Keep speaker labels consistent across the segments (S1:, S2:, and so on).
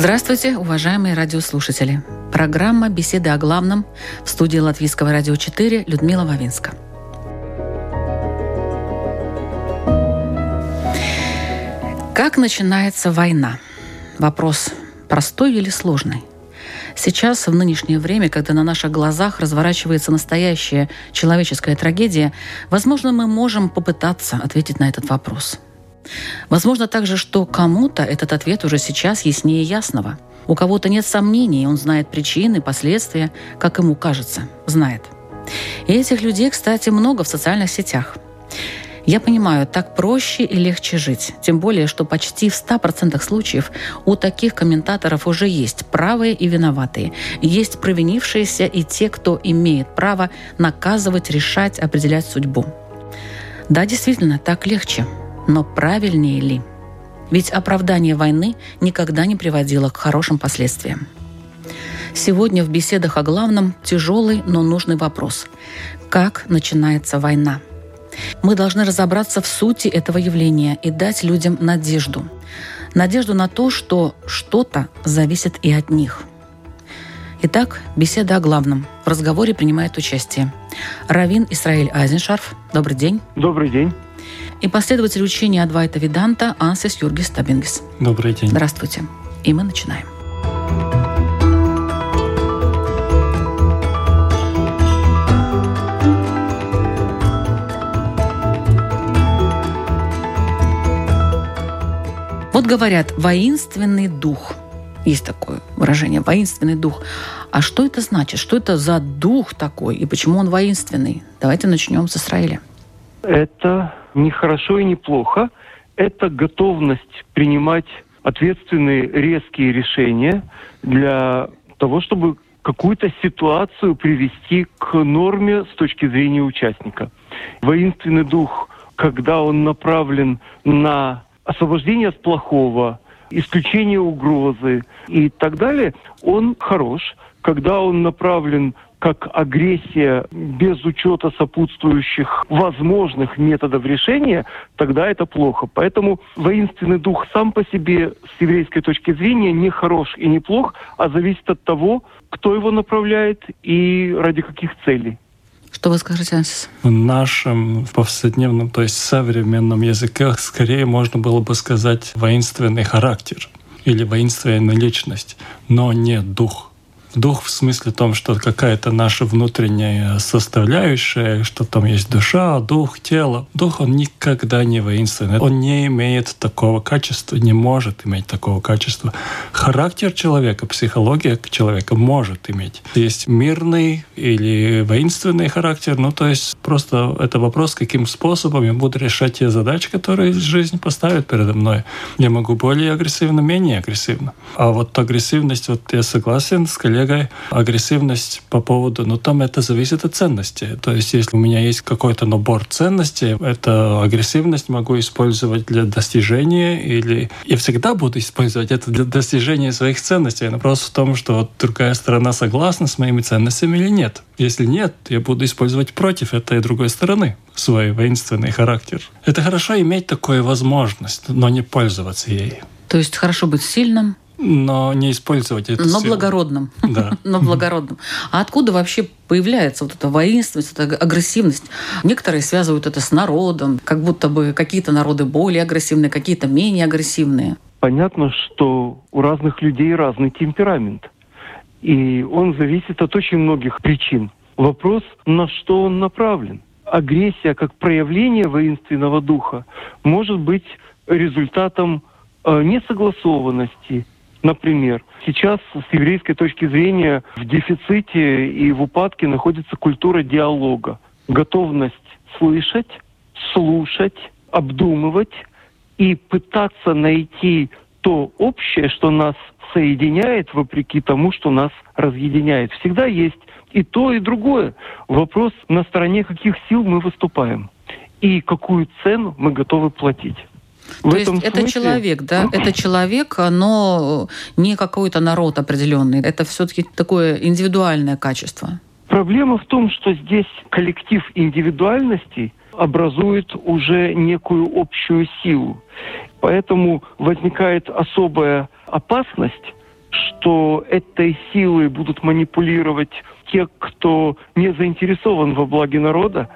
S1: Здравствуйте, уважаемые радиослушатели. Программа «Беседы о главном» в студии Латвийского радио 4 Людмила Вавинска. Как начинается война? Вопрос простой или сложный? Сейчас, в нынешнее время, когда на наших глазах разворачивается настоящая человеческая трагедия, возможно, мы можем попытаться ответить на этот вопрос – Возможно также, что кому-то этот ответ уже сейчас яснее ясного. У кого-то нет сомнений, он знает причины, последствия, как ему кажется, знает. И этих людей, кстати, много в социальных сетях. Я понимаю, так проще и легче жить. Тем более, что почти в 100% случаев у таких комментаторов уже есть правые и виноватые. Есть провинившиеся и те, кто имеет право наказывать, решать, определять судьбу. Да, действительно, так легче. Но правильнее ли? Ведь оправдание войны никогда не приводило к хорошим последствиям. Сегодня в беседах о главном тяжелый, но нужный вопрос. Как начинается война? Мы должны разобраться в сути этого явления и дать людям надежду. Надежду на то, что что-то зависит и от них. Итак, беседа о главном. В разговоре принимает участие Равин Исраиль Айзеншарф. Добрый день.
S2: Добрый день
S1: и последователь учения Адвайта Виданта Ансис Юргис Табингис.
S2: Добрый день.
S1: Здравствуйте. И мы начинаем. Вот говорят, воинственный дух. Есть такое выражение, воинственный дух. А что это значит? Что это за дух такой? И почему он воинственный? Давайте начнем с Израиля.
S2: Это не хорошо и не плохо. Это готовность принимать ответственные резкие решения для того, чтобы какую-то ситуацию привести к норме с точки зрения участника. Воинственный дух, когда он направлен на освобождение от плохого, исключение угрозы и так далее, он хорош. Когда он направлен как агрессия без учета сопутствующих возможных методов решения, тогда это плохо. Поэтому воинственный дух сам по себе с еврейской точки зрения не хорош и не плох, а зависит от того, кто его направляет и ради каких целей.
S1: Что вы скажете, Ансис?
S3: В нашем повседневном, то есть современном языке, скорее можно было бы сказать воинственный характер или воинственная личность, но не дух. Дух в смысле том, что какая-то наша внутренняя составляющая, что там есть душа, дух, тело. Дух, он никогда не воинственный. Он не имеет такого качества, не может иметь такого качества. Характер человека, психология человека может иметь. Есть мирный или воинственный характер, ну то есть просто это вопрос, каким способом я буду решать те задачи, которые жизнь поставит передо мной. Я могу более агрессивно, менее агрессивно. А вот агрессивность, вот я согласен с коллегой, коллегой агрессивность по поводу, ну там это зависит от ценности. То есть если у меня есть какой-то набор ценностей, эту агрессивность могу использовать для достижения или я всегда буду использовать это для достижения своих ценностей. Вопрос в том, что вот другая сторона согласна с моими ценностями или нет. Если нет, я буду использовать против этой другой стороны свой воинственный характер. Это хорошо иметь такую возможность, но не пользоваться ей.
S1: То есть хорошо быть сильным,
S3: но не использовать это.
S1: Но силу. благородным.
S3: Да.
S1: Но благородным. А откуда вообще появляется вот эта воинственность, эта агрессивность? Некоторые связывают это с народом, как будто бы какие-то народы более агрессивные, какие-то менее агрессивные.
S2: Понятно, что у разных людей разный темперамент. И он зависит от очень многих причин. Вопрос, на что он направлен. Агрессия как проявление воинственного духа может быть результатом э, несогласованности, Например, сейчас с еврейской точки зрения в дефиците и в упадке находится культура диалога, готовность слышать, слушать, обдумывать и пытаться найти то общее, что нас соединяет, вопреки тому, что нас разъединяет. Всегда есть и то, и другое. Вопрос, на стороне каких сил мы выступаем и какую цену мы готовы платить.
S1: В То есть смысле... это человек, да? Это человек, но не какой-то народ определенный. Это все-таки такое индивидуальное качество.
S2: Проблема в том, что здесь коллектив индивидуальностей образует уже некую общую силу. Поэтому возникает особая опасность, что этой силой будут манипулировать те, кто не заинтересован во благе народа,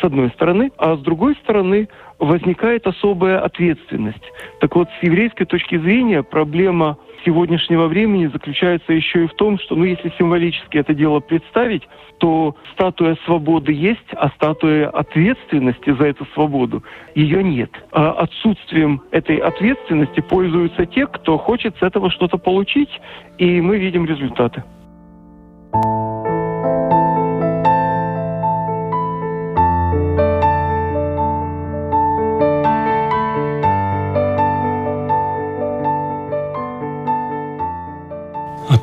S2: с одной стороны, а с другой стороны возникает особая ответственность. Так вот, с еврейской точки зрения проблема сегодняшнего времени заключается еще и в том, что, ну, если символически это дело представить, то статуя свободы есть, а статуя ответственности за эту свободу ее нет. А отсутствием этой ответственности пользуются те, кто хочет с этого что-то получить, и мы видим результаты.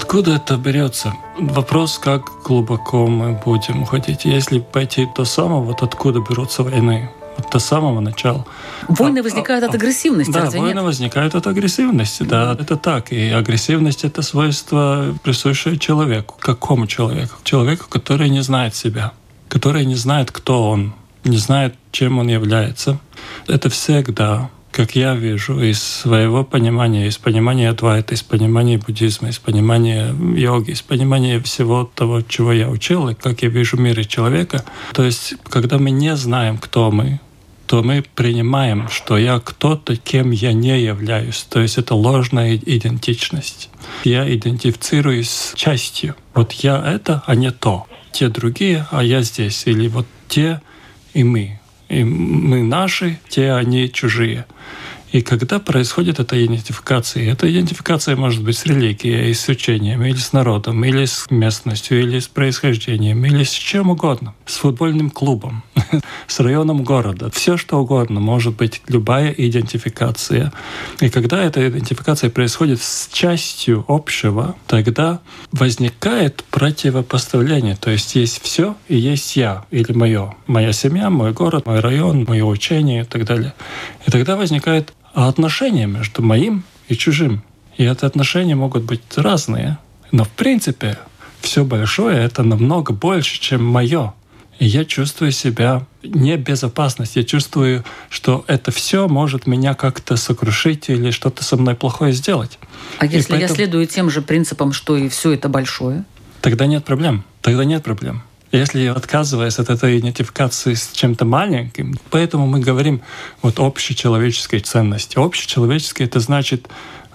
S3: Откуда это берется? Вопрос, как глубоко мы будем уходить. Если пойти до самого, вот откуда берутся войны, вот до самого начала.
S1: Войны а, возникают а, от агрессивности,
S3: Да, войны нет? возникают от агрессивности, да, это так. И агрессивность – это свойство, присущее человеку. Какому человеку? Человеку, который не знает себя, который не знает, кто он, не знает, чем он является. Это всегда как я вижу, из своего понимания, из понимания Адвайта, из понимания буддизма, из понимания йоги, из понимания всего того, чего я учил, и как я вижу мир и человека. То есть, когда мы не знаем, кто мы, то мы принимаем, что я кто-то, кем я не являюсь. То есть это ложная идентичность. Я идентифицируюсь с частью. Вот я это, а не то. Те другие, а я здесь. Или вот те и мы. И мы наши, те они чужие. И когда происходит эта идентификация, эта идентификация может быть с религией, с учением, или с народом, или с местностью, или с происхождением, или с чем угодно, с футбольным клубом, с районом города. Все что угодно может быть любая идентификация. И когда эта идентификация происходит с частью общего, тогда возникает противопоставление. То есть есть все и есть я или мое. Моя семья, мой город, мой район, мое учение и так далее. И тогда возникает а отношения между моим и чужим. И эти отношения могут быть разные. Но в принципе все большое — это намного больше, чем мое. И я чувствую себя не безопасность. Я чувствую, что это все может меня как-то сокрушить или что-то со мной плохое сделать.
S1: А и если поэтому... я следую тем же принципам, что и все это большое?
S3: Тогда нет проблем. Тогда нет проблем. Если я отказываюсь от этой идентификации с чем-то маленьким, поэтому мы говорим вот общечеловеческой ценности. Общечеловеческое — это значит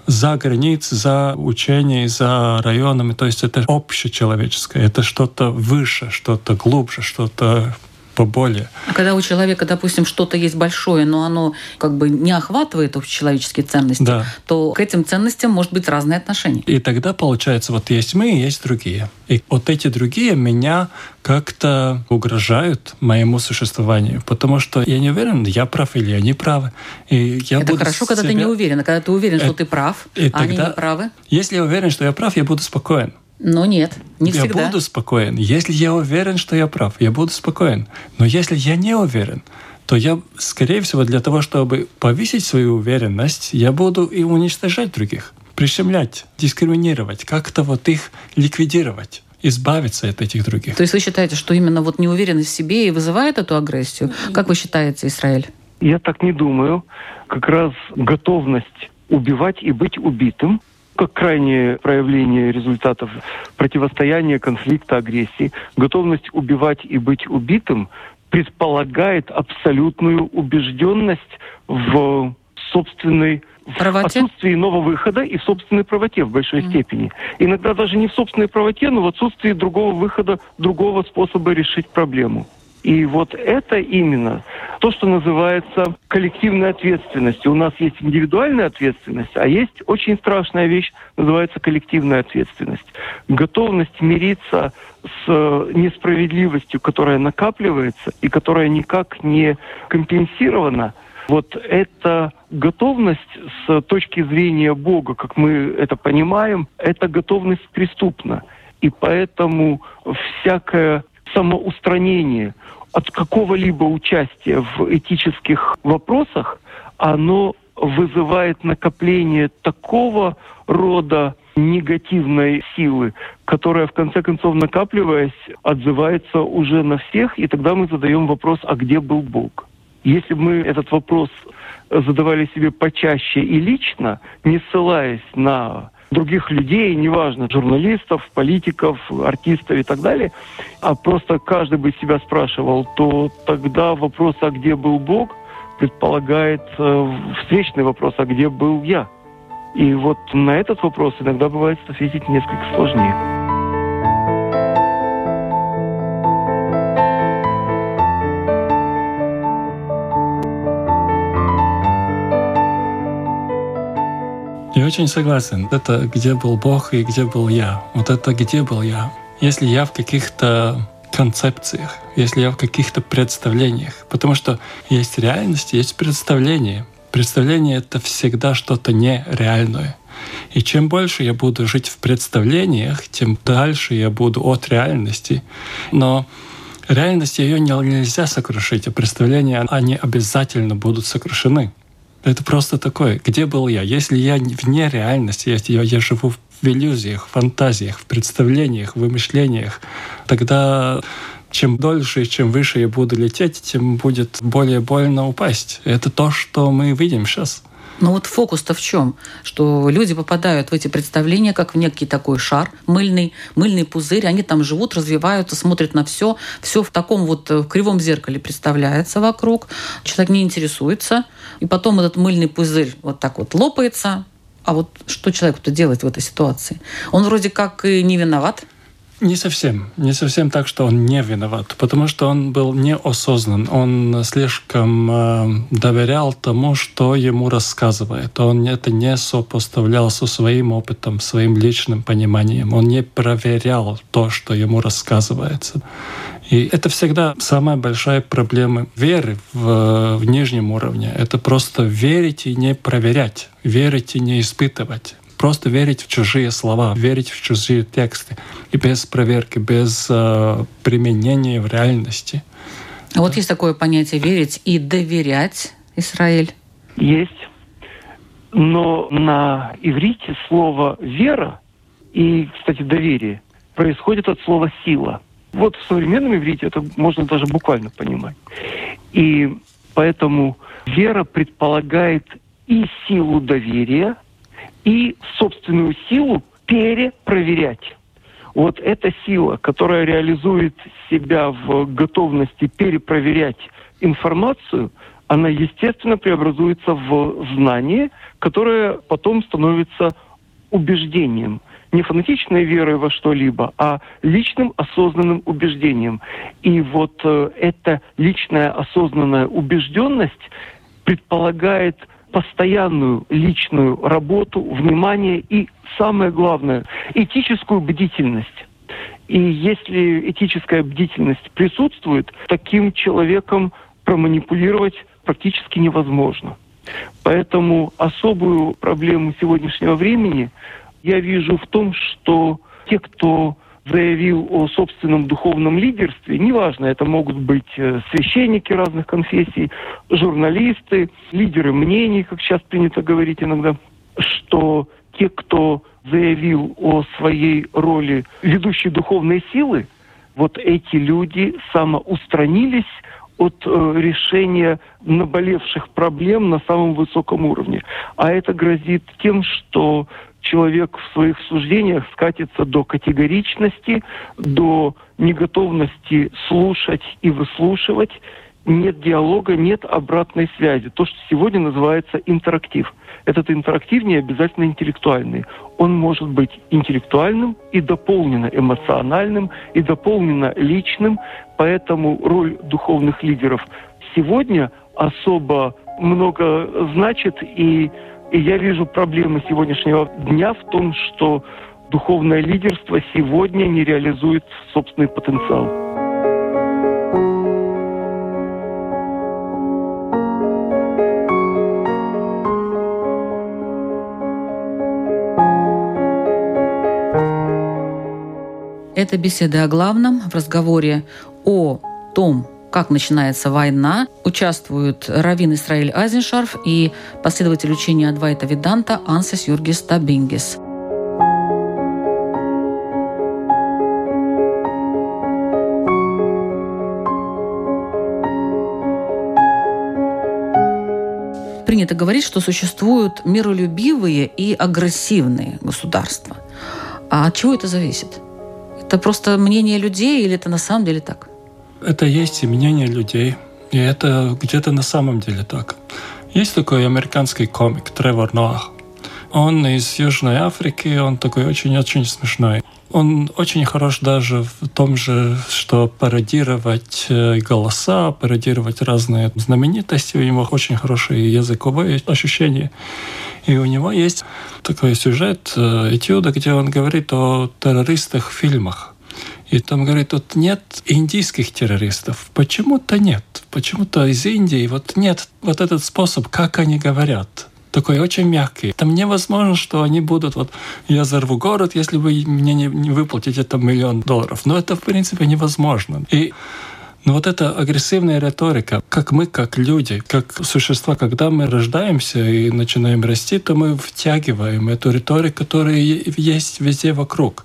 S3: за границей, за учением, за районами. То есть это общечеловеческое, это что-то выше, что-то глубже, что-то поболее.
S1: А когда у человека, допустим, что-то есть большое, но оно как бы не охватывает общечеловеческие ценности, да. то к этим ценностям может быть разные отношения.
S3: И тогда получается, вот есть мы и есть другие. И вот эти другие меня как-то угрожают моему существованию, потому что я не уверен, я прав или я не прав.
S1: И я Это хорошо, когда ты не уверен, а когда ты уверен, что ты прав, и а тогда, они не правы.
S3: Если я уверен, что я прав, я буду спокоен.
S1: Но нет, не
S3: я
S1: всегда.
S3: Я буду спокоен. Если я уверен, что я прав, я буду спокоен. Но если я не уверен, то я, скорее всего, для того, чтобы повысить свою уверенность, я буду и уничтожать других, прищемлять, дискриминировать, как-то вот их ликвидировать избавиться от этих других.
S1: То есть вы считаете, что именно вот неуверенность в себе и вызывает эту агрессию? Как вы считаете, Израиль?
S2: Я так не думаю. Как раз готовность убивать и быть убитым как крайнее проявление результатов противостояния, конфликта, агрессии, готовность убивать и быть убитым предполагает абсолютную убежденность в собственной правоте? отсутствии иного выхода и в собственной правоте в большой mm. степени. Иногда даже не в собственной правоте, но в отсутствии другого выхода, другого способа решить проблему. И вот это именно то, что называется коллективной ответственностью. У нас есть индивидуальная ответственность, а есть очень страшная вещь, называется коллективная ответственность. Готовность мириться с э, несправедливостью, которая накапливается и которая никак не компенсирована Вот эта готовность с точки зрения Бога, как мы это понимаем, эта готовность преступна. И поэтому всякое самоустранение от какого-либо участия в этических вопросах, оно вызывает накопление такого рода негативной силы, которая в конце концов накапливаясь отзывается уже на всех, и тогда мы задаем вопрос, а где был Бог? Если бы мы этот вопрос задавали себе почаще и лично, не ссылаясь на других людей, неважно, журналистов, политиков, артистов и так далее, а просто каждый бы себя спрашивал, то тогда вопрос, а где был Бог, предполагает э, встречный вопрос, а где был я? И вот на этот вопрос иногда бывает ответить несколько сложнее.
S3: Я очень согласен. Это где был Бог и где был я. Вот это где был я. Если я в каких-то концепциях, если я в каких-то представлениях. Потому что есть реальность, есть представление. Представление — это всегда что-то нереальное. И чем больше я буду жить в представлениях, тем дальше я буду от реальности. Но реальность ее нельзя сокрушить, а представления, они обязательно будут сокрушены. Это просто такое. Где был я? Если я вне реальности, если я, я живу в иллюзиях, фантазиях, в представлениях, в вымышлениях, тогда чем дольше и чем выше я буду лететь, тем будет более больно упасть. Это то, что мы видим сейчас.
S1: Но вот фокус-то в чем? Что люди попадают в эти представления, как в некий такой шар мыльный, мыльный пузырь, они там живут, развиваются, смотрят на все, все в таком вот э, кривом зеркале представляется вокруг, человек не интересуется, и потом этот мыльный пузырь вот так вот лопается, а вот что человеку-то делать в этой ситуации? Он вроде как и не виноват,
S3: не совсем. Не совсем так, что он не виноват, потому что он был неосознан. Он слишком э, доверял тому, что ему рассказывает. Он это не сопоставлял со своим опытом, своим личным пониманием. Он не проверял то, что ему рассказывается. И это всегда самая большая проблема веры в, в нижнем уровне. Это просто верить и не проверять, верить и не испытывать просто верить в чужие слова, верить в чужие тексты и без проверки, без э, применения в реальности.
S1: А вот есть такое понятие верить и доверять, Израиль?
S2: Есть. Но на иврите слово «вера» и, кстати, «доверие» происходит от слова «сила». Вот в современном иврите это можно даже буквально понимать. И поэтому вера предполагает и силу доверия, и собственную силу перепроверять. Вот эта сила, которая реализует себя в готовности перепроверять информацию, она, естественно, преобразуется в знание, которое потом становится убеждением. Не фанатичной верой во что-либо, а личным осознанным убеждением. И вот э, эта личная осознанная убежденность предполагает постоянную личную работу, внимание и, самое главное, этическую бдительность. И если этическая бдительность присутствует, таким человеком проманипулировать практически невозможно. Поэтому особую проблему сегодняшнего времени я вижу в том, что те, кто заявил о собственном духовном лидерстве, неважно, это могут быть э, священники разных конфессий, журналисты, лидеры мнений, как сейчас принято говорить иногда, что те, кто заявил о своей роли ведущей духовной силы, вот эти люди самоустранились от э, решения наболевших проблем на самом высоком уровне. А это грозит тем, что человек в своих суждениях скатится до категоричности, до неготовности слушать и выслушивать. Нет диалога, нет обратной связи. То, что сегодня называется интерактив. Этот интерактив не обязательно интеллектуальный. Он может быть интеллектуальным и дополненно эмоциональным, и дополненно личным. Поэтому роль духовных лидеров сегодня особо много значит и и я вижу проблемы сегодняшнего дня в том, что духовное лидерство сегодня не реализует собственный потенциал.
S1: Это беседа о главном в разговоре о том, как начинается война. Участвуют Равин Исраиль Айзеншарф и последователь учения Адвайта Виданта Ансес Юргис Табингис. принято говорить, что существуют миролюбивые и агрессивные государства. А от чего это зависит? Это просто мнение людей или это на самом деле так?
S3: Это есть и мнение людей. И это где-то на самом деле так. Есть такой американский комик Тревор Ноах. Он из Южной Африки, он такой очень-очень смешной. Он очень хорош даже в том же, что пародировать э, голоса, пародировать разные знаменитости. У него очень хорошие языковые ощущения. И у него есть такой сюжет, э, этюда, где он говорит о террористах в фильмах. И там говорит, вот нет индийских террористов. Почему-то нет. Почему-то из Индии вот нет вот этот способ, как они говорят такой очень мягкий. Там невозможно, что они будут, вот, я взорву город, если вы мне не, не выплатите там миллион долларов. Но это, в принципе, невозможно. И но вот эта агрессивная риторика, как мы, как люди, как существа, когда мы рождаемся и начинаем расти, то мы втягиваем эту риторику, которая есть везде вокруг.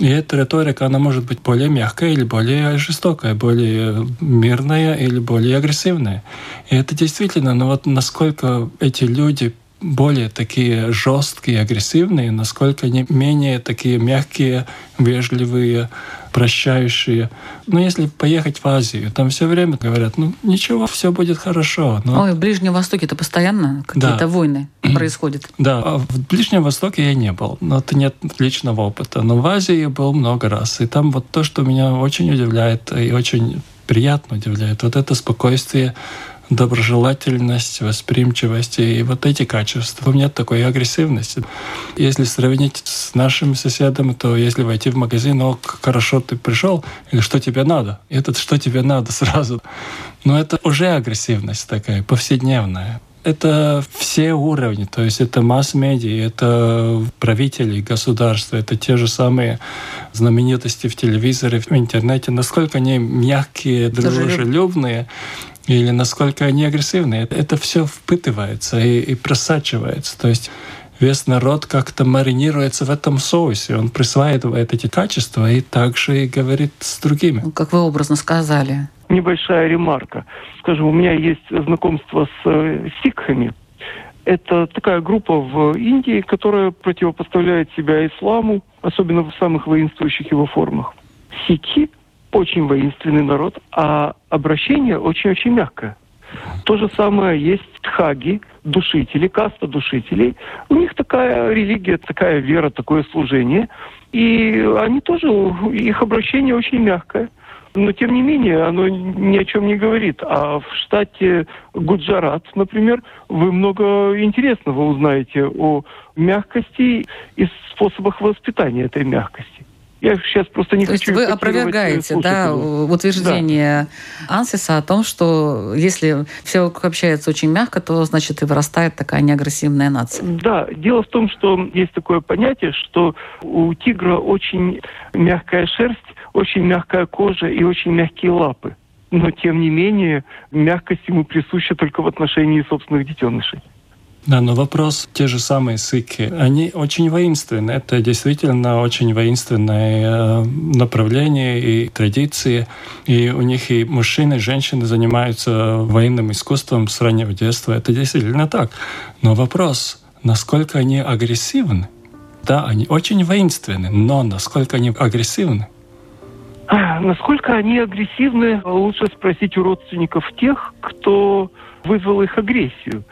S3: И эта риторика, она может быть более мягкая или более жестокая, более мирная или более агрессивная. И это действительно, ну вот насколько эти люди более такие жесткие, агрессивные, насколько они менее такие мягкие, вежливые, прощающие. Но если поехать в Азию, там все время говорят, ну ничего, все будет хорошо.
S1: Но... Ой, в Ближнем Востоке это постоянно какие-то да. войны происходят.
S3: Да, а в Ближнем Востоке я не был, но это нет личного опыта. Но в Азии я был много раз. И там вот то, что меня очень удивляет и очень приятно удивляет, вот это спокойствие доброжелательность, восприимчивость и вот эти качества. У меня такой агрессивности. Если сравнить с нашим соседом, то если войти в магазин, о, хорошо ты пришел, или что тебе надо? И этот что тебе надо сразу. Но это уже агрессивность такая, повседневная это все уровни, то есть это масс-медиа, это правители государства, это те же самые знаменитости в телевизоре, в интернете, насколько они мягкие, дружелюбные, или насколько они агрессивны. Это все впитывается и, и просачивается. То есть весь народ как-то маринируется в этом соусе. Он присваивает эти качества и также и говорит с другими.
S1: Ну, как вы образно сказали.
S2: Небольшая ремарка. Скажу, у меня есть знакомство с э, сикхами. Это такая группа в Индии, которая противопоставляет себя исламу, особенно в самых воинствующих его формах. Сикхи очень воинственный народ, а обращение очень-очень мягкое. То же самое есть тхаги, душители, каста душителей. У них такая религия, такая вера, такое служение. И они тоже, их обращение очень мягкое. Но, тем не менее, оно ни о чем не говорит. А в штате Гуджарат, например, вы много интересного узнаете о мягкости и способах воспитания этой мягкости. Я сейчас просто не
S1: То
S2: хочу...
S1: То есть вы опровергаете да, утверждение да. Ансиса о том, что если все общается очень мягко, то значит и вырастает такая неагрессивная нация.
S2: Да, дело в том, что есть такое понятие, что у тигра очень мягкая шерсть, очень мягкая кожа и очень мягкие лапы. Но, тем не менее, мягкость ему присуща только в отношении собственных детенышей.
S3: Да, но вопрос, те же самые сыки, они очень воинственны. Это действительно очень воинственное э, направление и традиции. И у них и мужчины, и женщины занимаются военным искусством с раннего детства. Это действительно так. Но вопрос, насколько они агрессивны? Да, они очень воинственны, но насколько они агрессивны?
S2: Насколько они агрессивны, лучше спросить у родственников тех, кто вызвал их агрессию.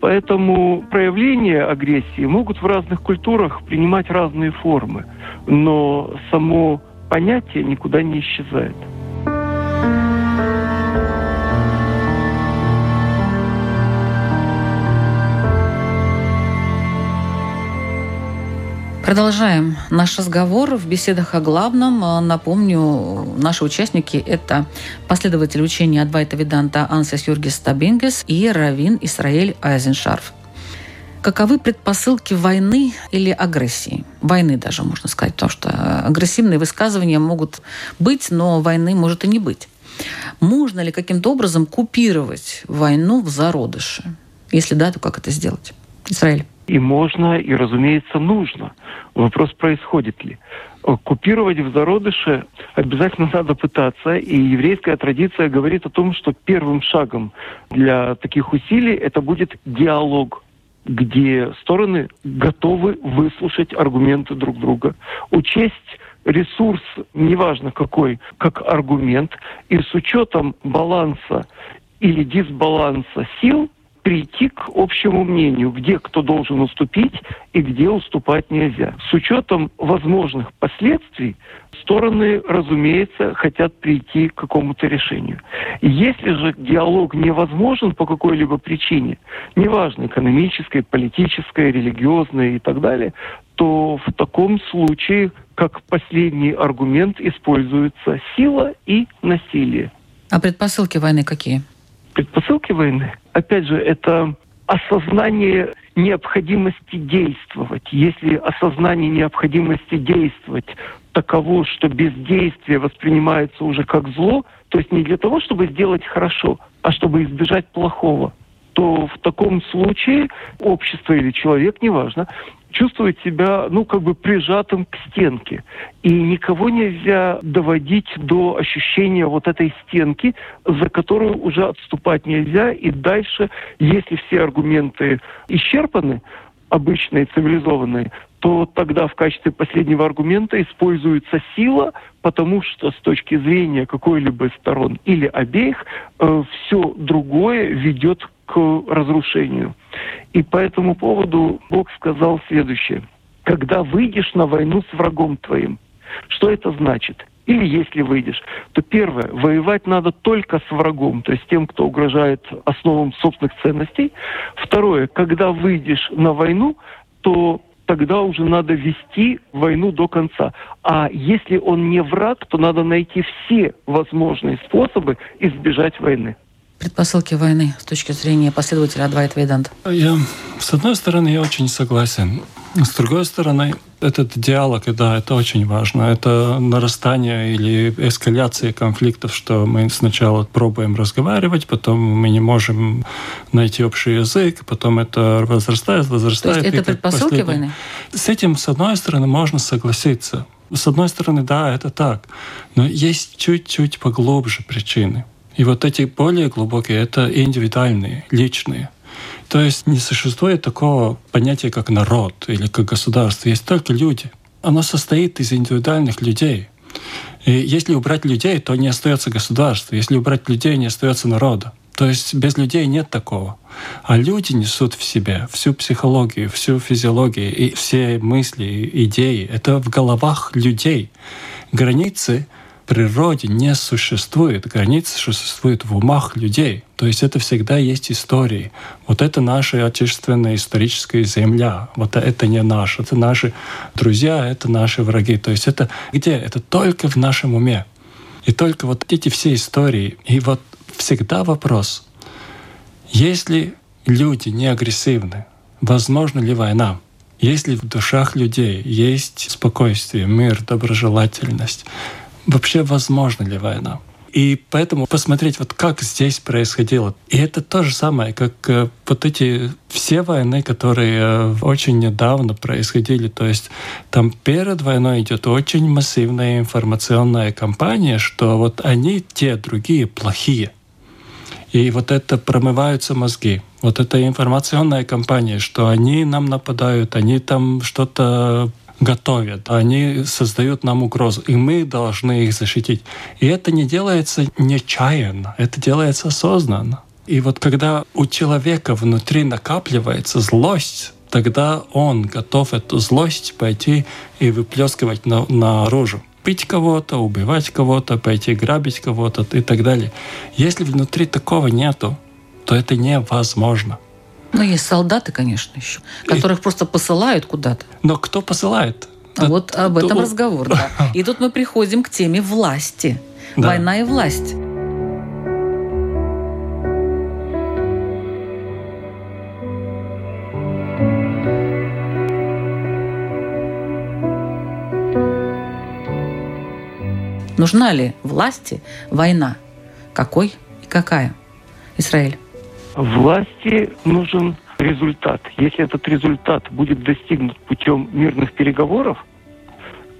S2: Поэтому проявления агрессии могут в разных культурах принимать разные формы, но само понятие никуда не исчезает.
S1: Продолжаем наш разговор в беседах о главном. А, напомню, наши участники – это последователь учения Адвайта Виданта Ансес Юргис Табингес и Равин Исраэль Айзеншарф. Каковы предпосылки войны или агрессии? Войны даже, можно сказать, потому что агрессивные высказывания могут быть, но войны может и не быть. Можно ли каким-то образом купировать войну в зародыше? Если да, то как это сделать? Израиль.
S2: И можно, и, разумеется, нужно. Вопрос, происходит ли. Купировать в зародыше обязательно надо пытаться, и еврейская традиция говорит о том, что первым шагом для таких усилий это будет диалог где стороны готовы выслушать аргументы друг друга, учесть ресурс, неважно какой, как аргумент, и с учетом баланса или дисбаланса сил прийти к общему мнению, где кто должен уступить и где уступать нельзя. С учетом возможных последствий стороны, разумеется, хотят прийти к какому-то решению. Если же диалог невозможен по какой-либо причине, неважно, экономической, политической, религиозной и так далее, то в таком случае, как последний аргумент, используется сила и насилие.
S1: А предпосылки войны какие?
S2: Предпосылки войны, опять же, это осознание необходимости действовать. Если осознание необходимости действовать таково, что бездействие воспринимается уже как зло, то есть не для того, чтобы сделать хорошо, а чтобы избежать плохого, то в таком случае общество или человек, неважно, чувствует себя, ну, как бы прижатым к стенке. И никого нельзя доводить до ощущения вот этой стенки, за которую уже отступать нельзя. И дальше, если все аргументы исчерпаны, обычные, цивилизованные, то тогда в качестве последнего аргумента используется сила, потому что с точки зрения какой-либо из сторон или обеих э, все другое ведет к разрушению. И по этому поводу Бог сказал следующее. Когда выйдешь на войну с врагом твоим, что это значит? Или если выйдешь, то первое, воевать надо только с врагом, то есть тем, кто угрожает основам собственных ценностей. Второе, когда выйдешь на войну, то тогда уже надо вести войну до конца. А если он не враг, то надо найти все возможные способы избежать войны
S1: предпосылки войны с точки зрения последователя Адвайта Веданта?
S3: Я, с одной стороны, я очень согласен. С другой стороны, этот диалог, да, это очень важно. Это нарастание или эскаляция конфликтов, что мы сначала пробуем разговаривать, потом мы не можем найти общий язык, потом это возрастает, возрастает.
S1: То есть это предпосылки последний... войны?
S3: С этим, с одной стороны, можно согласиться. С одной стороны, да, это так. Но есть чуть-чуть поглубже причины. И вот эти более глубокие — это индивидуальные, личные. То есть не существует такого понятия, как народ или как государство. Есть только люди. Оно состоит из индивидуальных людей. И если убрать людей, то не остается государства. Если убрать людей, не остается народа. То есть без людей нет такого. А люди несут в себе всю психологию, всю физиологию и все мысли, идеи. Это в головах людей. Границы природе не существует. Границы существуют в умах людей. То есть это всегда есть истории. Вот это наша отечественная историческая земля. Вот это не наш. Это наши друзья, это наши враги. То есть это где? Это только в нашем уме. И только вот эти все истории. И вот всегда вопрос, если люди не агрессивны, возможно ли война? Если в душах людей есть спокойствие, мир, доброжелательность, вообще возможна ли война. И поэтому посмотреть, вот как здесь происходило. И это то же самое, как э, вот эти все войны, которые э, очень недавно происходили. То есть там перед войной идет очень массивная информационная кампания, что вот они, те другие, плохие. И вот это промываются мозги. Вот эта информационная кампания, что они нам нападают, они там что-то готовят, они создают нам угрозу, и мы должны их защитить. И это не делается нечаянно, это делается осознанно. И вот когда у человека внутри накапливается злость, тогда он готов эту злость пойти и выплескивать на, наружу. Пить кого-то, убивать кого-то, пойти грабить кого-то и так далее. Если внутри такого нету, то это невозможно.
S1: Ну, есть солдаты, конечно, еще, которых и... просто посылают куда-то.
S3: Но кто посылает?
S1: А вот об этом то... разговор, да. И тут мы приходим к теме власти. Да. Война и власть. Нужна ли власти война? Какой и какая? Израиль.
S2: Власти нужен результат. Если этот результат будет достигнут путем мирных переговоров,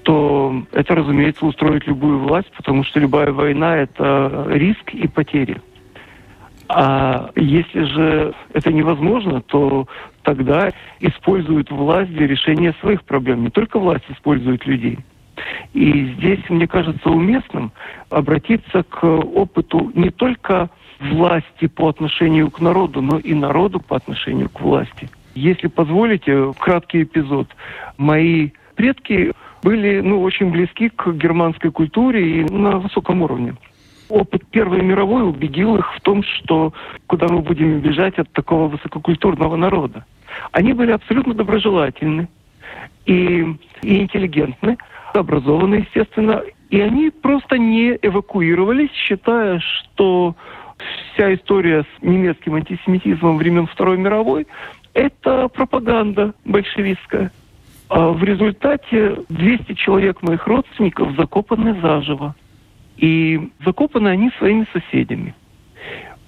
S2: то это, разумеется, устроит любую власть, потому что любая война – это риск и потери. А если же это невозможно, то тогда используют власть для решения своих проблем. Не только власть использует людей. И здесь, мне кажется, уместным обратиться к опыту не только власти по отношению к народу, но и народу по отношению к власти. Если позволите, краткий эпизод. Мои предки были ну, очень близки к германской культуре и на высоком уровне. Опыт Первой мировой убедил их в том, что куда мы будем бежать от такого высококультурного народа. Они были абсолютно доброжелательны и, и интеллигентны, образованы, естественно, и они просто не эвакуировались, считая, что вся история с немецким антисемитизмом времен Второй мировой – это пропаганда большевистская. А в результате 200 человек моих родственников закопаны заживо. И закопаны они своими соседями.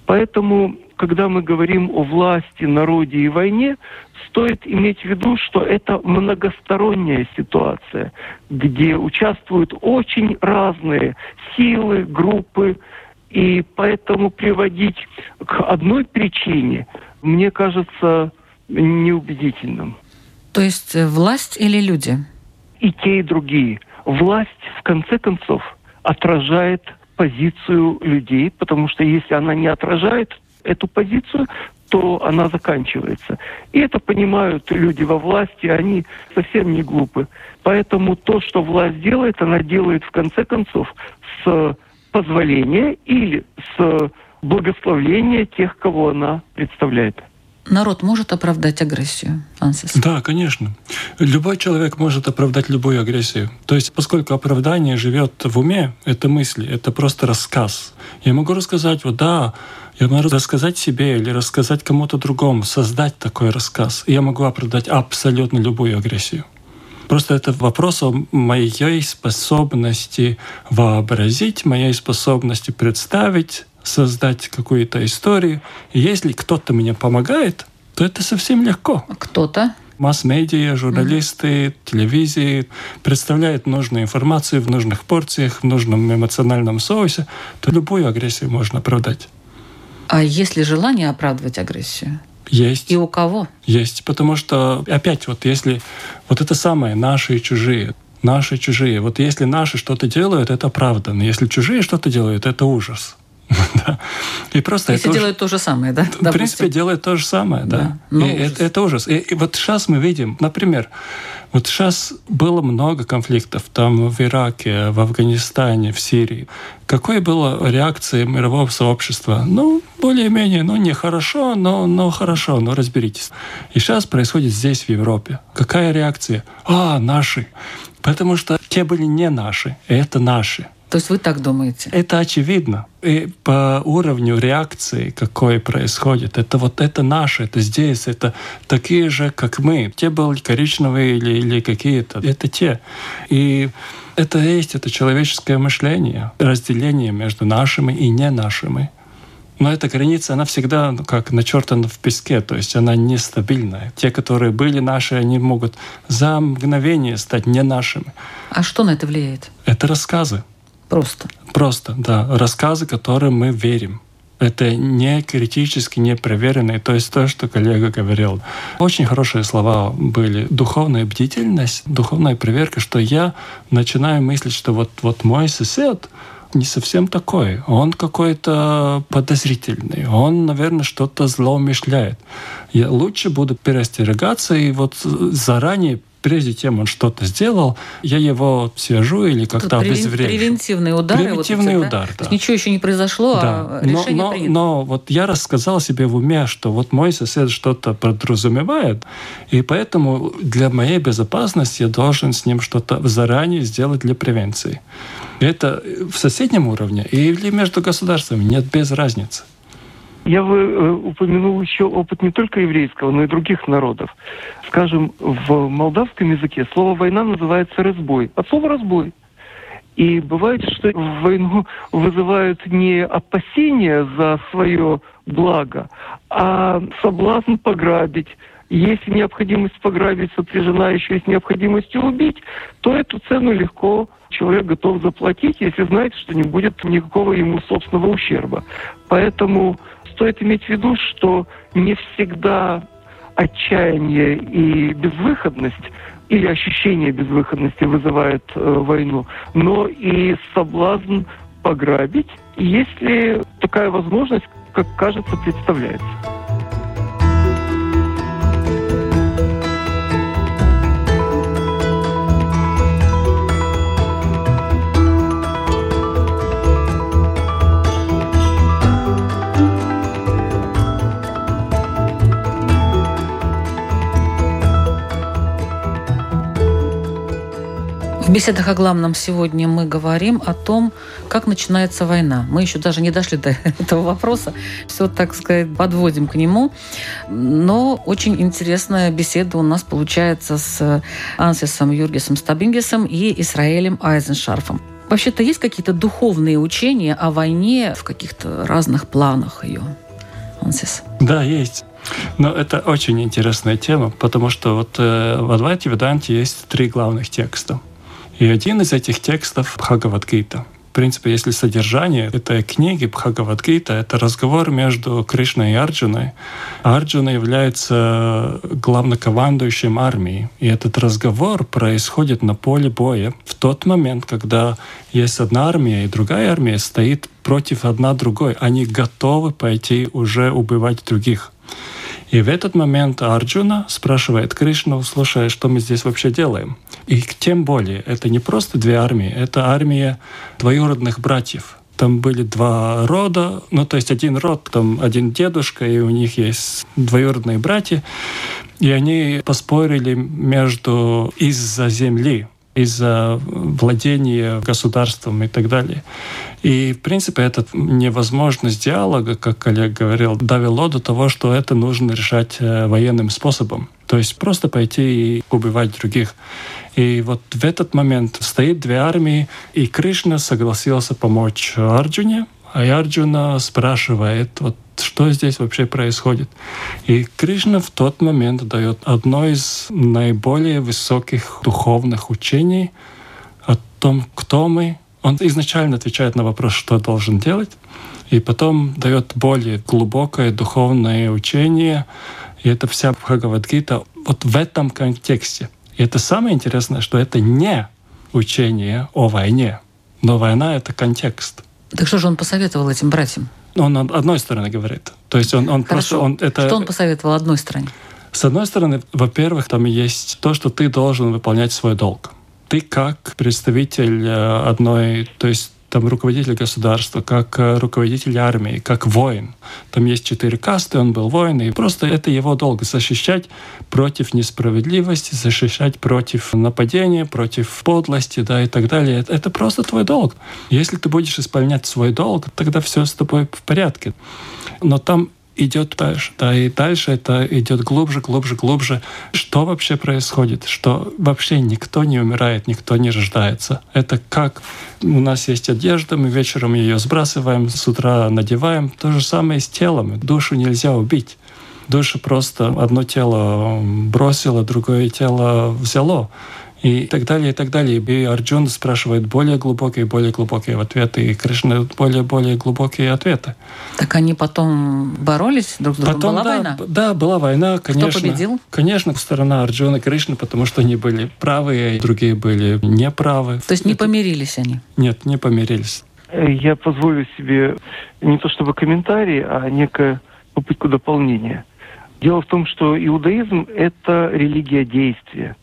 S2: Поэтому, когда мы говорим о власти, народе и войне, стоит иметь в виду, что это многосторонняя ситуация, где участвуют очень разные силы, группы, и поэтому приводить к одной причине, мне кажется, неубедительным.
S1: То есть э, власть или люди?
S2: И те, и другие. Власть, в конце концов, отражает позицию людей, потому что если она не отражает эту позицию, то она заканчивается. И это понимают люди во власти, они совсем не глупы. Поэтому то, что власть делает, она делает в конце концов с позволения или с благословения тех, кого она представляет
S1: народ может оправдать агрессию, Ансис?
S3: Да, конечно. Любой человек может оправдать любую агрессию. То есть, поскольку оправдание живет в уме, это мысли, это просто рассказ. Я могу рассказать, вот да, я могу рассказать себе или рассказать кому-то другому, создать такой рассказ. И я могу оправдать абсолютно любую агрессию. Просто это вопрос о моей способности вообразить, моей способности представить, создать какую-то историю. И если кто-то мне помогает, то это совсем легко.
S1: Кто-то?
S3: Масс-медиа, журналисты, mm-hmm. телевизии представляют нужную информацию в нужных порциях, в нужном эмоциональном соусе, то любую агрессию можно оправдать.
S1: А есть ли желание оправдывать агрессию?
S3: Есть.
S1: И у кого?
S3: Есть, потому что, опять, вот если вот это самое, наши и чужие, наши и чужие, вот если наши что-то делают, это правда, но если чужие что-то делают, это ужас.
S1: да. И просто Если это делают уже... то же самое, да?
S3: В принципе, делают то же самое, да. да. Ну, и это, это ужас. И, и вот сейчас мы видим, например, вот сейчас было много конфликтов там в Ираке, в Афганистане, в Сирии. Какой была реакция мирового сообщества? Ну, более-менее, ну, нехорошо, но, но хорошо, но разберитесь. И сейчас происходит здесь, в Европе. Какая реакция? А, наши. Потому что те были не наши, это наши.
S1: То есть вы так думаете?
S3: Это очевидно. И по уровню реакции, какой происходит, это вот это наше, это здесь, это такие же, как мы. Те были коричневые или, или какие-то. Это те. И это есть это человеческое мышление, разделение между нашими и не нашими. Но эта граница, она всегда ну, как начертана в песке, то есть она нестабильная. Те, которые были наши, они могут за мгновение стать не нашими.
S1: А что на это влияет?
S3: Это рассказы.
S1: Просто.
S3: Просто, да. Рассказы, которым мы верим. Это не критически, не проверенные, то есть то, что коллега говорил. Очень хорошие слова были. Духовная бдительность, духовная проверка, что я начинаю мыслить, что вот, вот мой сосед, не совсем такой. Он какой-то подозрительный. Он, наверное, что-то злоумышляет. Я лучше буду переостерегаться и вот заранее прежде чем он что-то сделал, я его свяжу или как-то обезврежу.
S1: Превентивный удар.
S3: Превентивный вот эти, удар, да?
S1: да. То есть ничего еще не произошло,
S3: да.
S1: а решение
S3: но, но,
S1: принято.
S3: Но вот я рассказал себе в уме, что вот мой сосед что-то подразумевает, и поэтому для моей безопасности я должен с ним что-то заранее сделать для превенции. Это в соседнем уровне или между государствами нет без разницы.
S2: Я бы э, упомянул еще опыт не только еврейского, но и других народов. Скажем, в молдавском языке слово «война» называется «разбой». От слова «разбой». И бывает, что войну вызывают не опасения за свое благо, а соблазн пограбить. Если необходимость пограбить сопряжена еще с необходимостью убить, то эту цену легко человек готов заплатить, если знает, что не будет никакого ему собственного ущерба. Поэтому стоит иметь в виду, что не всегда отчаяние и безвыходность или ощущение безвыходности вызывает э, войну, но и соблазн пограбить, если такая возможность, как кажется, представляется.
S1: Беседах о главном сегодня мы говорим о том, как начинается война. Мы еще даже не дошли до этого вопроса. Все, так сказать, подводим к нему. Но очень интересная беседа у нас получается с Ансисом Юргисом Стабингесом и Исраэлем Айзеншарфом. Вообще-то есть какие-то духовные учения о войне в каких-то разных планах ее? Ансис.
S3: Да, есть. Но это очень интересная тема, потому что вот э, в Адвайте Веданте есть три главных текста – и один из этих текстов Бхагавадгита. В принципе, если содержание этой книги Бхагавадгита — это разговор между Кришной и Арджуной. Арджуна является главнокомандующим армией. И этот разговор происходит на поле боя в тот момент, когда есть одна армия, и другая армия стоит против одна другой. Они готовы пойти уже убивать других. И в этот момент Арджуна спрашивает Кришну, слушай, что мы здесь вообще делаем? И тем более, это не просто две армии, это армия двоюродных братьев. Там были два рода, ну то есть один род, там один дедушка, и у них есть двоюродные братья. И они поспорили между из-за земли из-за владения государством и так далее. И, в принципе, эта невозможность диалога, как коллег говорил, довело до того, что это нужно решать э, военным способом. То есть просто пойти и убивать других. И вот в этот момент стоит две армии, и Кришна согласился помочь Арджуне, а Арджуна спрашивает, вот что здесь вообще происходит. И Кришна в тот момент дает одно из наиболее высоких духовных учений о том, кто мы. Он изначально отвечает на вопрос, что должен делать, и потом дает более глубокое духовное учение. И это вся Бхагавадгита вот в этом контексте. И это самое интересное, что это не учение о войне, но война — это контекст.
S1: Так что же он посоветовал этим братьям?
S3: Он одной стороны говорит. То есть он, он просто... Он, это...
S1: Что он посоветовал одной стороне?
S3: С одной стороны, во-первых, там есть то, что ты должен выполнять свой долг. Ты как представитель э, одной, то есть там руководитель государства, как э, руководитель армии, как воин. Там есть четыре касты, он был воин, и просто это его долг — защищать против несправедливости, защищать против нападения, против подлости, да, и так далее. Это просто твой долг. Если ты будешь исполнять свой долг, тогда все с тобой в порядке. Но там идет дальше. Да, и дальше это идет глубже, глубже, глубже. Что вообще происходит? Что вообще никто не умирает, никто не рождается. Это как у нас есть одежда, мы вечером ее сбрасываем, с утра надеваем. То же самое с телом. Душу нельзя убить. Душа просто одно тело бросило, другое тело взяло и так далее, и так далее. И Арджун спрашивает более глубокие, более глубокие ответы, и Кришна более, более глубокие ответы.
S1: Так они потом боролись друг с другом?
S3: Потом,
S1: была
S3: да,
S1: война?
S3: Да, была война, конечно.
S1: Кто победил?
S3: Конечно, сторона Арджуна и Кришны, потому что они были правые, другие были неправы.
S1: То есть не помирились они?
S3: Нет, не помирились.
S2: Я позволю себе не то чтобы комментарий, а некую попытку дополнения. Дело в том, что иудаизм — это религия действия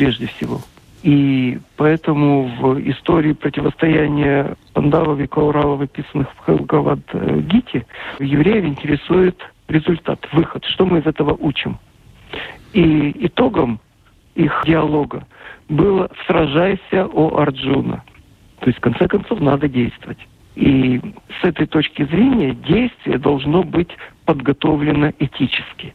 S2: прежде всего. И поэтому в истории противостояния Пандавов и Кауралов, описанных в Хелгавад-Гите, евреев интересует результат, выход, что мы из этого учим. И итогом их диалога было «сражайся, о Арджуна». То есть, в конце концов, надо действовать. И с этой точки зрения действие должно быть подготовлено этически.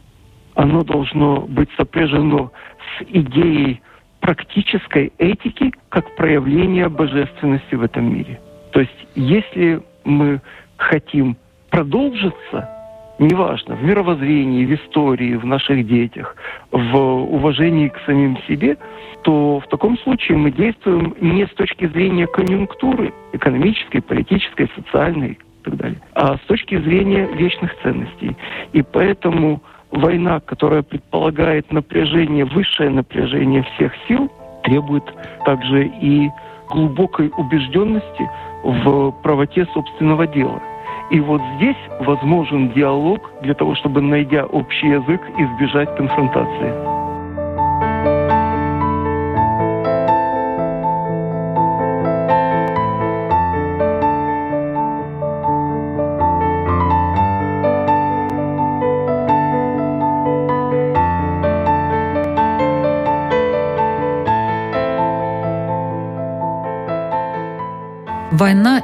S2: Оно должно быть сопряжено с идеей практической этики как проявления божественности в этом мире. То есть если мы хотим продолжиться, неважно, в мировоззрении, в истории, в наших детях, в уважении к самим себе, то в таком случае мы действуем не с точки зрения конъюнктуры, экономической, политической, социальной и так далее, а с точки зрения вечных ценностей. И поэтому война, которая предполагает напряжение, высшее напряжение всех сил, требует также и глубокой убежденности в правоте собственного дела. И вот здесь возможен диалог для того, чтобы, найдя общий язык, избежать конфронтации.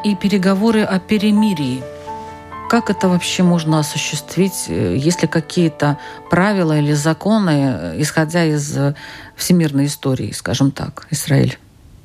S1: И переговоры о перемирии. Как это вообще можно осуществить? Есть ли какие-то правила или законы, исходя из всемирной истории, скажем так, Израиль?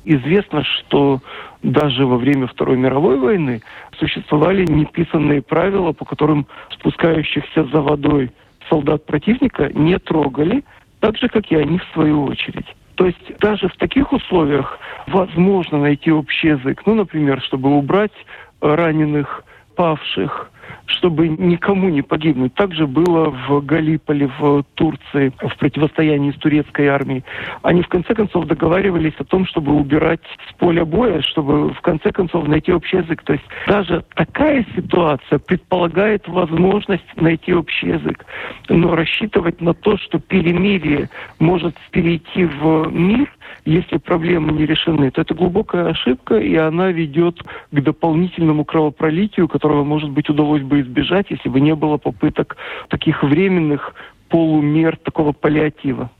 S2: Известно, что даже во время Второй мировой войны существовали неписанные правила, по которым спускающихся за водой солдат противника не трогали, так же, как и они в свою очередь. То есть даже в таких условиях возможно найти общий язык. Ну, например, чтобы убрать раненых, павших, чтобы никому не погибнуть. Также было в Галиполе, в Турции, в противостоянии с турецкой армией. Они в конце концов договаривались о том, чтобы убирать с поля боя, чтобы в конце концов найти общий язык. То есть даже такая ситуация предполагает возможность найти общий язык. Но рассчитывать на то, что перемирие может перейти в мир, если проблемы не решены, то это глубокая ошибка, и она ведет к дополнительному кровопролитию, которого, может быть, удалось бы избежать, если бы не было попыток таких временных полумер такого паллиатива.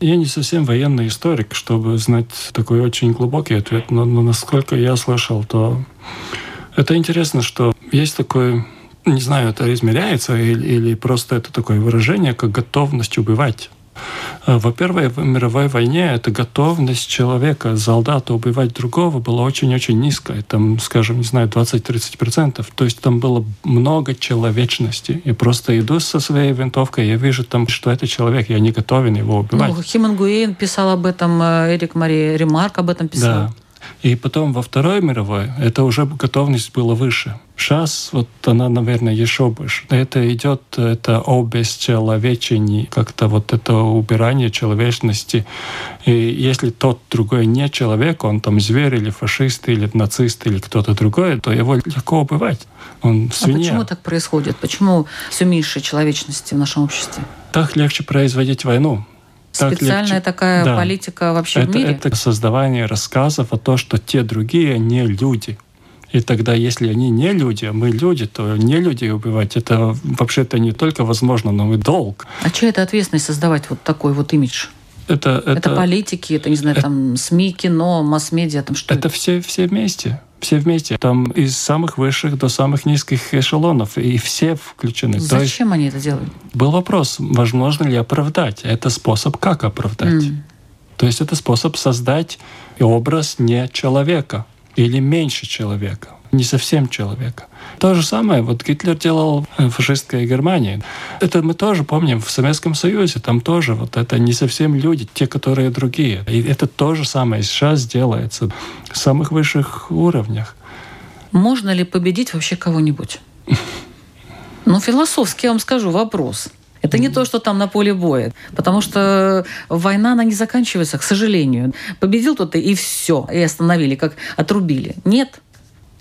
S3: Я не совсем военный историк, чтобы знать такой очень глубокий ответ, но, но насколько я слышал, то это интересно, что есть такой не знаю, это измеряется или, или просто это такое выражение, как готовность убивать. Э, во Первой мировой войне эта готовность человека, солдата убивать другого была очень-очень низкая. Там, скажем, не знаю, 20-30%. То есть там было много человечности. Я просто иду со своей винтовкой, я вижу там, что это человек, я не готовен его убивать.
S1: Ну, Химангуэйн писал об этом, э, Эрик Мари Ремарк об этом писал.
S3: Да. И потом во Второй мировой это уже готовность была выше. Сейчас вот она, наверное, еще больше. Это идет это обесчеловечение, как-то вот это убирание человечности. И если тот другой не человек, он там зверь или фашист или нацист или кто-то другой, то его легко убивать. Он свинья.
S1: А почему так происходит? Почему все меньше человечности в нашем обществе?
S3: Так легче производить войну
S1: специальная легче. такая да. политика вообще
S3: это,
S1: в мире?
S3: Это создавание рассказов о том, что те другие не люди. И тогда, если они не люди, а мы люди, то не люди убивать, это вообще-то не только возможно, но и долг.
S1: А чья это ответственность создавать вот такой вот имидж?
S3: Это, это,
S1: это политики, это, не знаю, это, там СМИ, кино, масс-медиа, там что
S3: это? Это все, все вместе все вместе, там из самых высших до самых низких эшелонов, и все включены.
S1: Зачем есть, они это делают?
S3: Был вопрос, возможно ли оправдать. Это способ, как оправдать. Mm. То есть это способ создать образ не человека или меньше человека не совсем человека. То же самое вот Гитлер делал в фашистской Германии. Это мы тоже помним в Советском Союзе. Там тоже вот это не совсем люди, те, которые другие. И это то же самое сейчас делается в самых высших уровнях.
S1: Можно ли победить вообще кого-нибудь? Ну, философски я вам скажу вопрос. Это не то, что там на поле боя. Потому что война, она не заканчивается, к сожалению. Победил кто-то, и все. И остановили, как отрубили. Нет.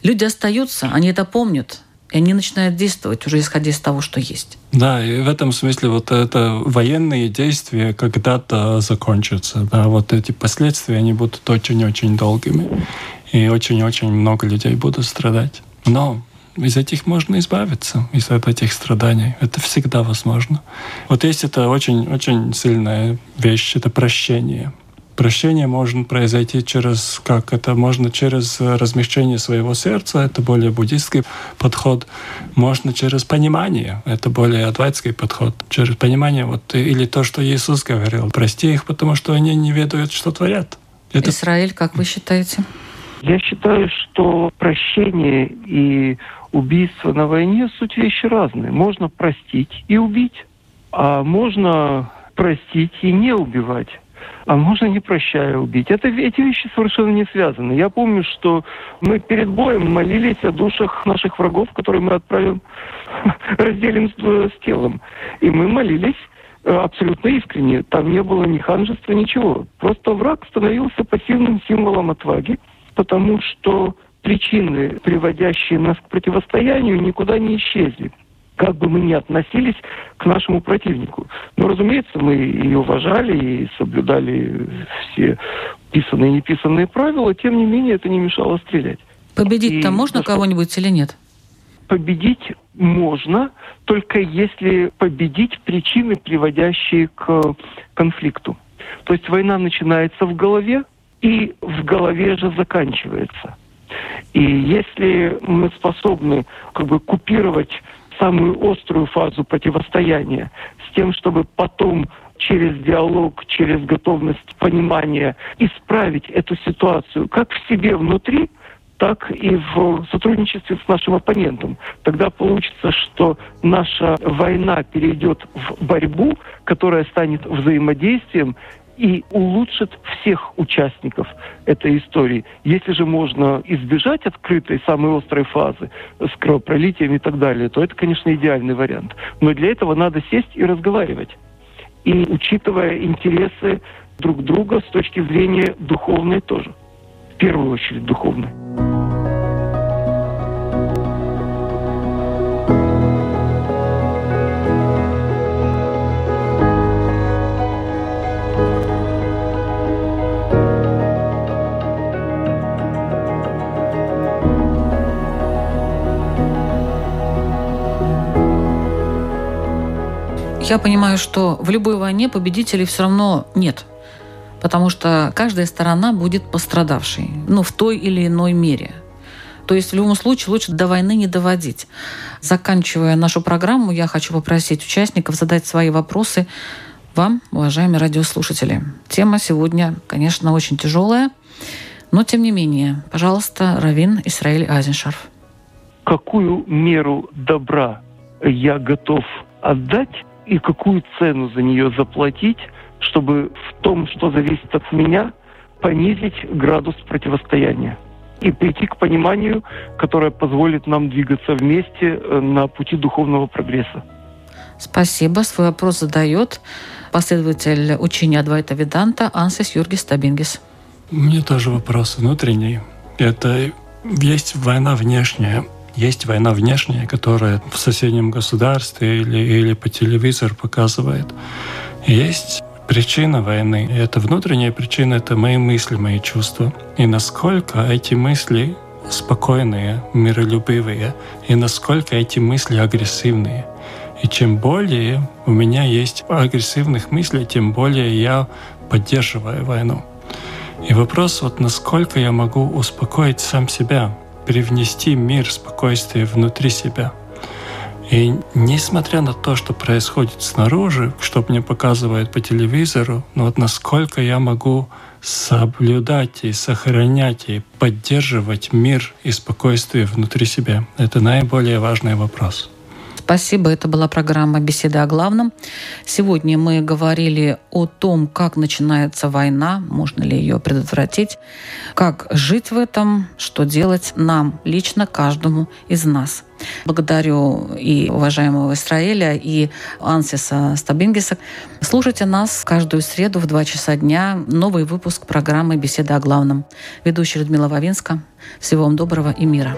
S1: Люди остаются, они это помнят, и они начинают действовать уже исходя из того, что есть.
S3: Да, и в этом смысле вот это военные действия когда-то закончатся. Да, вот эти последствия, они будут очень-очень долгими. И очень-очень много людей будут страдать. Но из этих можно избавиться, из этих страданий. Это всегда возможно. Вот есть это очень-очень сильная вещь, это прощение. Прощение может произойти через, как это, можно через размещение своего сердца, это более буддийский подход, можно через понимание, это более адвайтский подход, через понимание, вот, или то, что Иисус говорил, прости их, потому что они не ведают, что творят.
S1: Это... Израиль, как вы считаете?
S2: Я считаю, что прощение и убийство на войне суть вещи разные. Можно простить и убить, а можно простить и не убивать а можно не прощая убить. Это, эти вещи совершенно не связаны. Я помню, что мы перед боем молились о душах наших врагов, которые мы отправим, разделим с, с телом. И мы молились э, абсолютно искренне. Там не было ни ханжества, ничего. Просто враг становился пассивным символом отваги, потому что причины, приводящие нас к противостоянию, никуда не исчезли как бы мы ни относились к нашему противнику. Но, разумеется, мы и уважали, и соблюдали все писанные и неписанные правила, тем не менее это не мешало стрелять.
S1: Победить-то можно что... кого-нибудь или нет?
S2: Победить можно, только если победить причины, приводящие к конфликту. То есть война начинается в голове, и в голове же заканчивается. И если мы способны как бы купировать самую острую фазу противостояния, с тем, чтобы потом через диалог, через готовность понимания исправить эту ситуацию как в себе внутри, так и в сотрудничестве с нашим оппонентом. Тогда получится, что наша война перейдет в борьбу, которая станет взаимодействием и улучшит всех участников этой истории. Если же можно избежать открытой, самой острой фазы с кровопролитием и так далее, то это, конечно, идеальный вариант. Но для этого надо сесть и разговаривать. И учитывая интересы друг друга с точки зрения духовной тоже. В первую очередь духовной.
S1: Я понимаю, что в любой войне победителей все равно нет. Потому что каждая сторона будет пострадавшей. Ну, в той или иной мере. То есть в любом случае лучше до войны не доводить. Заканчивая нашу программу, я хочу попросить участников задать свои вопросы вам, уважаемые радиослушатели. Тема сегодня, конечно, очень тяжелая, но тем не менее, пожалуйста, Равин Исраиль Азиншарф.
S2: Какую меру добра я готов отдать и какую цену за нее заплатить, чтобы в том, что зависит от меня, понизить градус противостояния и прийти к пониманию, которое позволит нам двигаться вместе э, на пути духовного прогресса.
S1: Спасибо. Свой вопрос задает последователь учения Адвайта Веданта Ансис Юргис Табингис.
S3: Мне тоже вопрос внутренний. Это есть война внешняя, есть война внешняя, которая в соседнем государстве или, или по телевизору показывает. Есть причина войны. И это внутренняя причина, это мои мысли, мои чувства. И насколько эти мысли спокойные, миролюбивые, и насколько эти мысли агрессивные. И чем более у меня есть агрессивных мыслей, тем более я поддерживаю войну. И вопрос, вот насколько я могу успокоить сам себя, привнести мир, спокойствие внутри себя. И несмотря на то, что происходит снаружи, что мне показывают по телевизору, но вот насколько я могу соблюдать и сохранять и поддерживать мир и спокойствие внутри себя, это наиболее важный вопрос.
S1: Спасибо. Это была программа «Беседа о главном». Сегодня мы говорили о том, как начинается война, можно ли ее предотвратить, как жить в этом, что делать нам, лично каждому из нас. Благодарю и уважаемого Израиля, и Ансиса Стабингиса. Слушайте нас каждую среду в 2 часа дня. Новый выпуск программы «Беседа о главном». Ведущая Людмила Вавинска. Всего вам доброго и мира.